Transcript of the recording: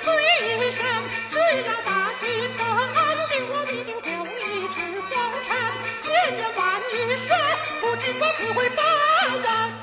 最深，只要大军得安定，我必定就一除黄城。千言万语说不尽，我不会罢人。